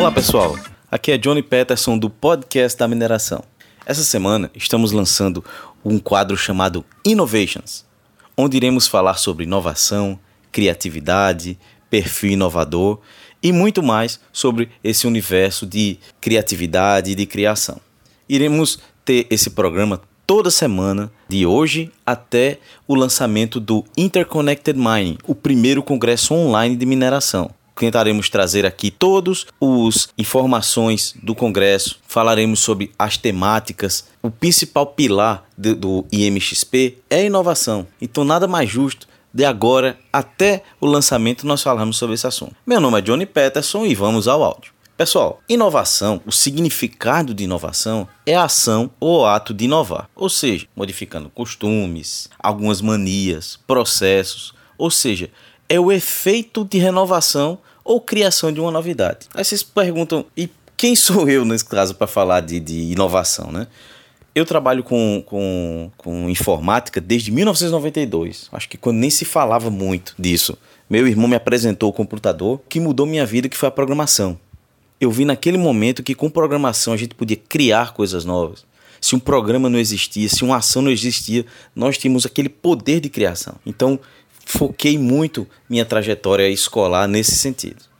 Olá pessoal, aqui é Johnny Peterson do podcast da mineração. Essa semana estamos lançando um quadro chamado Innovations, onde iremos falar sobre inovação, criatividade, perfil inovador e muito mais sobre esse universo de criatividade e de criação. Iremos ter esse programa toda semana, de hoje até o lançamento do Interconnected Mining, o primeiro congresso online de mineração. Tentaremos trazer aqui todos os informações do congresso, falaremos sobre as temáticas. O principal pilar do, do IMXP é a inovação. Então nada mais justo de agora até o lançamento nós falamos sobre esse assunto. Meu nome é Johnny Peterson e vamos ao áudio. Pessoal, inovação, o significado de inovação é a ação ou ato de inovar, ou seja, modificando costumes, algumas manias, processos, ou seja, é o efeito de renovação ou criação de uma novidade. Aí vocês perguntam, e quem sou eu nesse caso para falar de, de inovação, né? Eu trabalho com, com, com informática desde 1992. Acho que quando nem se falava muito disso. Meu irmão me apresentou o computador que mudou minha vida, que foi a programação. Eu vi naquele momento que com programação a gente podia criar coisas novas. Se um programa não existia, se uma ação não existia, nós tínhamos aquele poder de criação. Então, foquei muito minha trajetória escolar nesse sentido.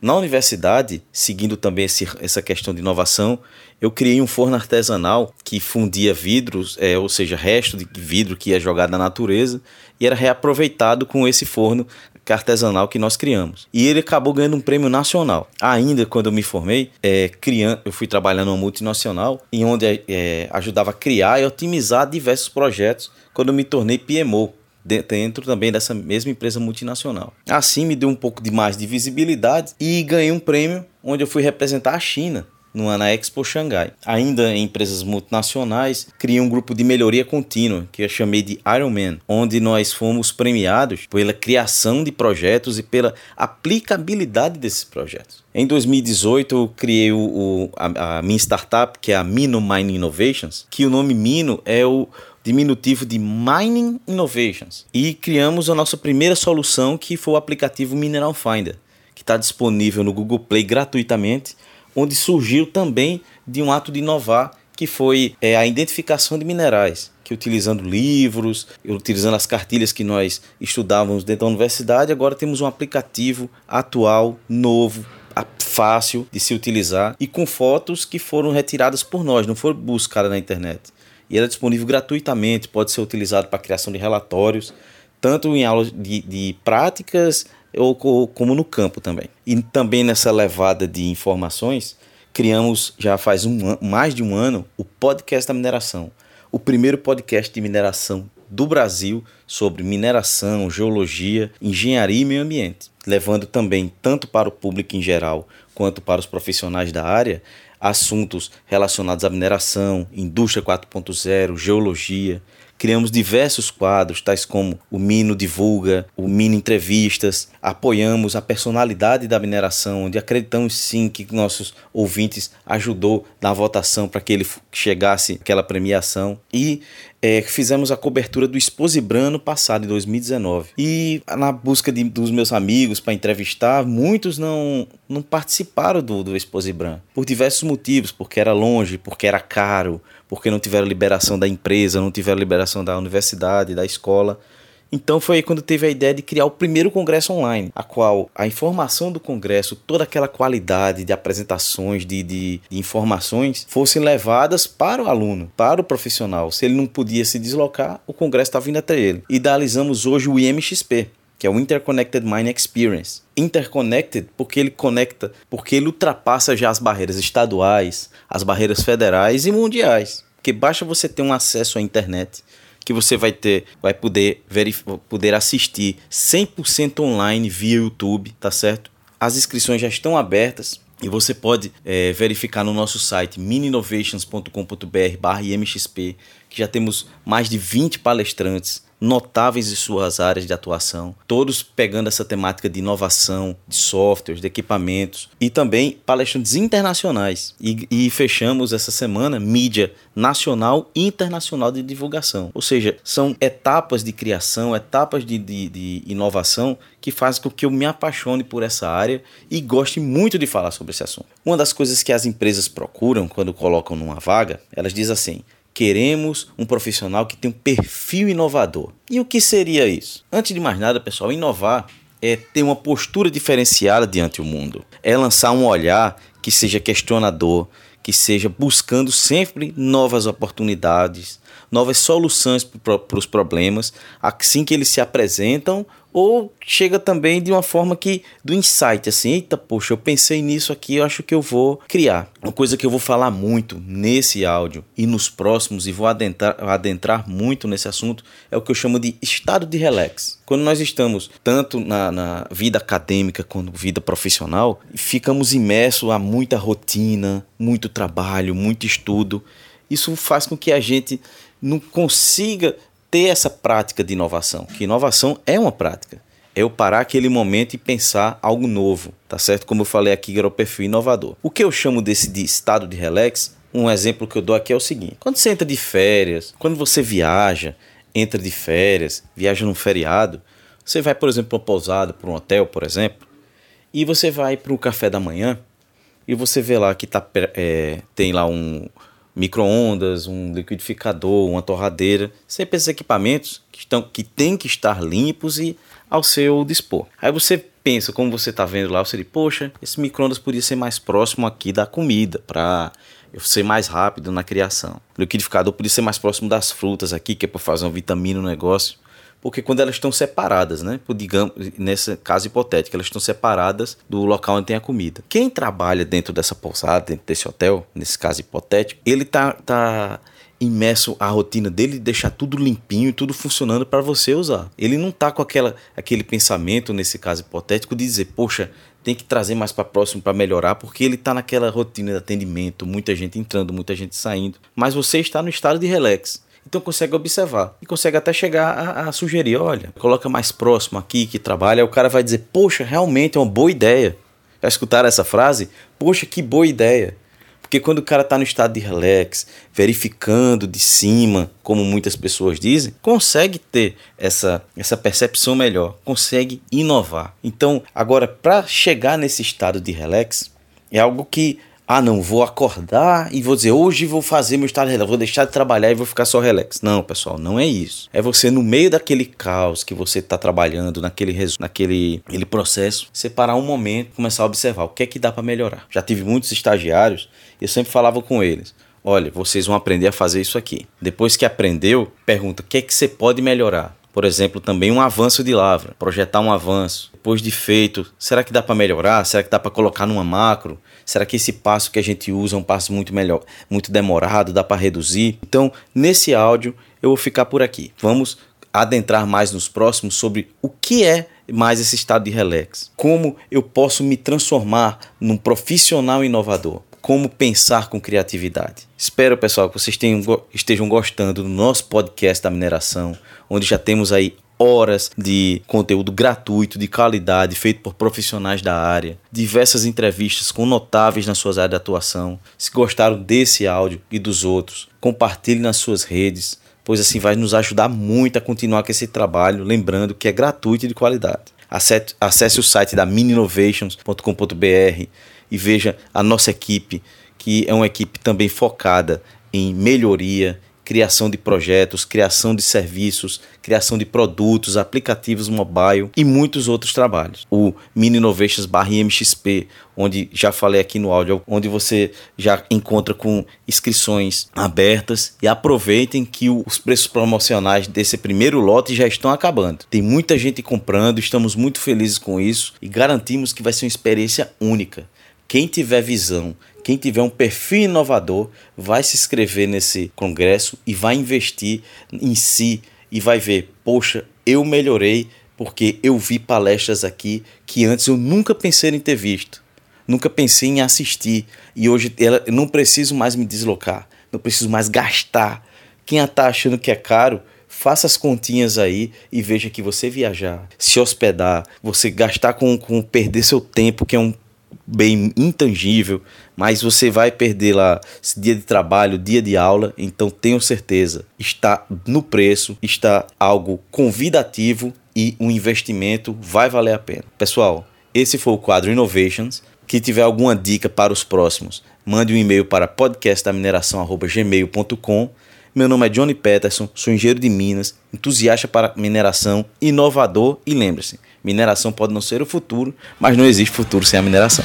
Na universidade, seguindo também esse, essa questão de inovação, eu criei um forno artesanal que fundia vidros, é, ou seja, resto de vidro que ia jogado na natureza, e era reaproveitado com esse forno artesanal que nós criamos. E ele acabou ganhando um prêmio nacional. Ainda quando eu me formei, é, criando, eu fui trabalhar numa multinacional, em onde é, ajudava a criar e otimizar diversos projetos quando eu me tornei PMO, dentro também dessa mesma empresa multinacional. Assim me deu um pouco de mais de visibilidade e ganhei um prêmio onde eu fui representar a China no, na Expo Xangai. Ainda em empresas multinacionais, criei um grupo de melhoria contínua, que eu chamei de Ironman, onde nós fomos premiados pela criação de projetos e pela aplicabilidade desses projetos. Em 2018, eu criei o, a, a minha startup, que é a Mino Mining Innovations, que o nome Mino é o diminutivo de Mining Innovations. E criamos a nossa primeira solução, que foi o aplicativo Mineral Finder, que está disponível no Google Play gratuitamente, onde surgiu também de um ato de inovar, que foi é, a identificação de minerais, que utilizando livros, utilizando as cartilhas que nós estudávamos dentro da universidade, agora temos um aplicativo atual, novo, fácil de se utilizar e com fotos que foram retiradas por nós, não foram buscadas na internet e era disponível gratuitamente, pode ser utilizado para criação de relatórios, tanto em aulas de, de práticas ou, como no campo também. E também nessa levada de informações, criamos já faz um, mais de um ano o podcast da mineração, o primeiro podcast de mineração do Brasil sobre mineração, geologia, engenharia e meio ambiente, levando também tanto para o público em geral quanto para os profissionais da área assuntos relacionados à mineração, indústria 4.0, geologia. Criamos diversos quadros, tais como o Mino Divulga, o Mino Entrevistas. Apoiamos a personalidade da mineração, onde acreditamos sim que nossos ouvintes ajudou na votação para que ele chegasse aquela premiação. E é, fizemos a cobertura do Exposibran no passado, em 2019. E na busca de, dos meus amigos para entrevistar, muitos não, não participaram do, do Exposibran, por diversos motivos, porque era longe, porque era caro, porque não tiveram liberação da empresa, não tiveram liberação da universidade, da escola. Então foi aí quando teve a ideia de criar o primeiro congresso online, a qual a informação do congresso, toda aquela qualidade de apresentações, de, de, de, informações, fossem levadas para o aluno, para o profissional. Se ele não podia se deslocar, o congresso está vindo até ele. Idealizamos hoje o IMXP, que é o Interconnected Mind Experience. Interconnected porque ele conecta, porque ele ultrapassa já as barreiras estaduais, as barreiras federais e mundiais. Porque basta você ter um acesso à internet que você vai ter, vai poder, poder assistir 100% online via YouTube, tá certo? As inscrições já estão abertas e você pode é, verificar no nosso site mininovations.com.br/imxp que já temos mais de 20 palestrantes notáveis em suas áreas de atuação, todos pegando essa temática de inovação, de softwares, de equipamentos e também palestrantes internacionais. E, e fechamos essa semana mídia nacional e internacional de divulgação. Ou seja, são etapas de criação, etapas de, de, de inovação que fazem com que eu me apaixone por essa área e goste muito de falar sobre esse assunto. Uma das coisas que as empresas procuram quando colocam numa vaga, elas dizem assim: Queremos um profissional que tenha um perfil inovador. E o que seria isso? Antes de mais nada, pessoal, inovar é ter uma postura diferenciada diante do mundo. É lançar um olhar que seja questionador, que seja buscando sempre novas oportunidades, novas soluções para os problemas, assim que eles se apresentam ou chega também de uma forma que do insight, assim, eita, poxa, eu pensei nisso aqui, eu acho que eu vou criar. Uma coisa que eu vou falar muito nesse áudio e nos próximos, e vou adentrar, adentrar muito nesse assunto, é o que eu chamo de estado de relax. Quando nós estamos tanto na, na vida acadêmica quanto vida profissional, ficamos imersos a muita rotina, muito trabalho, muito estudo. Isso faz com que a gente não consiga ter essa prática de inovação, que inovação é uma prática. É eu parar aquele momento e pensar algo novo, tá certo? Como eu falei aqui, era o perfil inovador. O que eu chamo desse de estado de relax, um exemplo que eu dou aqui é o seguinte: quando você entra de férias, quando você viaja, entra de férias, viaja num feriado, você vai, por exemplo, para uma pousada, para um hotel, por exemplo, e você vai para o café da manhã e você vê lá que tá, é, tem lá um, micro-ondas, um liquidificador, uma torradeira, sempre esses equipamentos que, estão, que têm que estar limpos e ao seu dispor. Aí você pensa, como você está vendo lá, você diz, poxa, esse micro-ondas podia ser mais próximo aqui da comida, para eu ser mais rápido na criação. O liquidificador podia ser mais próximo das frutas aqui, que é para fazer uma vitamina no negócio porque quando elas estão separadas, né? Digamos, nesse caso hipotético, elas estão separadas do local onde tem a comida. Quem trabalha dentro dessa pousada, dentro desse hotel, nesse caso hipotético, ele tá, tá imerso a rotina dele de deixar tudo limpinho tudo funcionando para você usar. Ele não tá com aquela, aquele pensamento, nesse caso hipotético, de dizer, poxa, tem que trazer mais para próximo para melhorar, porque ele está naquela rotina de atendimento, muita gente entrando, muita gente saindo. Mas você está no estado de relax. Então consegue observar e consegue até chegar a, a, sugerir, olha, coloca mais próximo aqui que trabalha. O cara vai dizer, poxa, realmente é uma boa ideia. Já escutaram essa frase? Poxa, que boa ideia. Porque quando o cara está no estado de relax, verificando de cima, como muitas pessoas dizem, consegue ter essa, essa percepção melhor, consegue inovar. Então, agora, para chegar nesse estado de relax, é algo que ah, não, vou acordar e vou dizer, hoje vou fazer meu estado de relax, vou deixar de trabalhar e vou ficar só relax. Não, pessoal, não é isso. É você, no meio daquele caos que você está trabalhando, naquele, naquele aquele processo, separar um momento começar a observar o que é que dá para melhorar. Já tive muitos estagiários e eu sempre falava com eles. Olha, vocês vão aprender a fazer isso aqui. Depois que aprendeu, pergunta o que é que você pode melhorar. Por exemplo, também um avanço de lavra, projetar um avanço. Depois de feito, será que dá para melhorar? Será que dá para colocar numa macro? Será que esse passo que a gente usa é um passo muito melhor, muito demorado, dá para reduzir? Então, nesse áudio eu vou ficar por aqui. Vamos adentrar mais nos próximos sobre o que é mais esse estado de relax. Como eu posso me transformar num profissional inovador como pensar com criatividade. Espero, pessoal, que vocês tenham, estejam gostando do nosso podcast da mineração, onde já temos aí horas de conteúdo gratuito, de qualidade, feito por profissionais da área, diversas entrevistas com notáveis nas suas áreas de atuação. Se gostaram desse áudio e dos outros, compartilhe nas suas redes, pois assim vai nos ajudar muito a continuar com esse trabalho, lembrando que é gratuito e de qualidade. Acesse, acesse o site da mininovations.com.br e veja a nossa equipe, que é uma equipe também focada em melhoria, criação de projetos, criação de serviços, criação de produtos, aplicativos mobile e muitos outros trabalhos. O Mini Innovations barra MXP, onde já falei aqui no áudio, onde você já encontra com inscrições abertas e aproveitem que os preços promocionais desse primeiro lote já estão acabando. Tem muita gente comprando, estamos muito felizes com isso e garantimos que vai ser uma experiência única. Quem tiver visão, quem tiver um perfil inovador, vai se inscrever nesse congresso e vai investir em si e vai ver, poxa, eu melhorei porque eu vi palestras aqui que antes eu nunca pensei em ter visto, nunca pensei em assistir e hoje ela, eu não preciso mais me deslocar, não preciso mais gastar. Quem está achando que é caro, faça as continhas aí e veja que você viajar, se hospedar, você gastar com, com perder seu tempo, que é um bem intangível, mas você vai perder lá dia de trabalho, dia de aula, então tenho certeza, está no preço, está algo convidativo e um investimento vai valer a pena. Pessoal, esse foi o quadro Innovations. Que tiver alguma dica para os próximos, mande um e-mail para podcastdamineração@gmail.com. Meu nome é Johnny Peterson, sou engenheiro de Minas, entusiasta para mineração, inovador e lembre-se, mineração pode não ser o futuro, mas não existe futuro sem a mineração.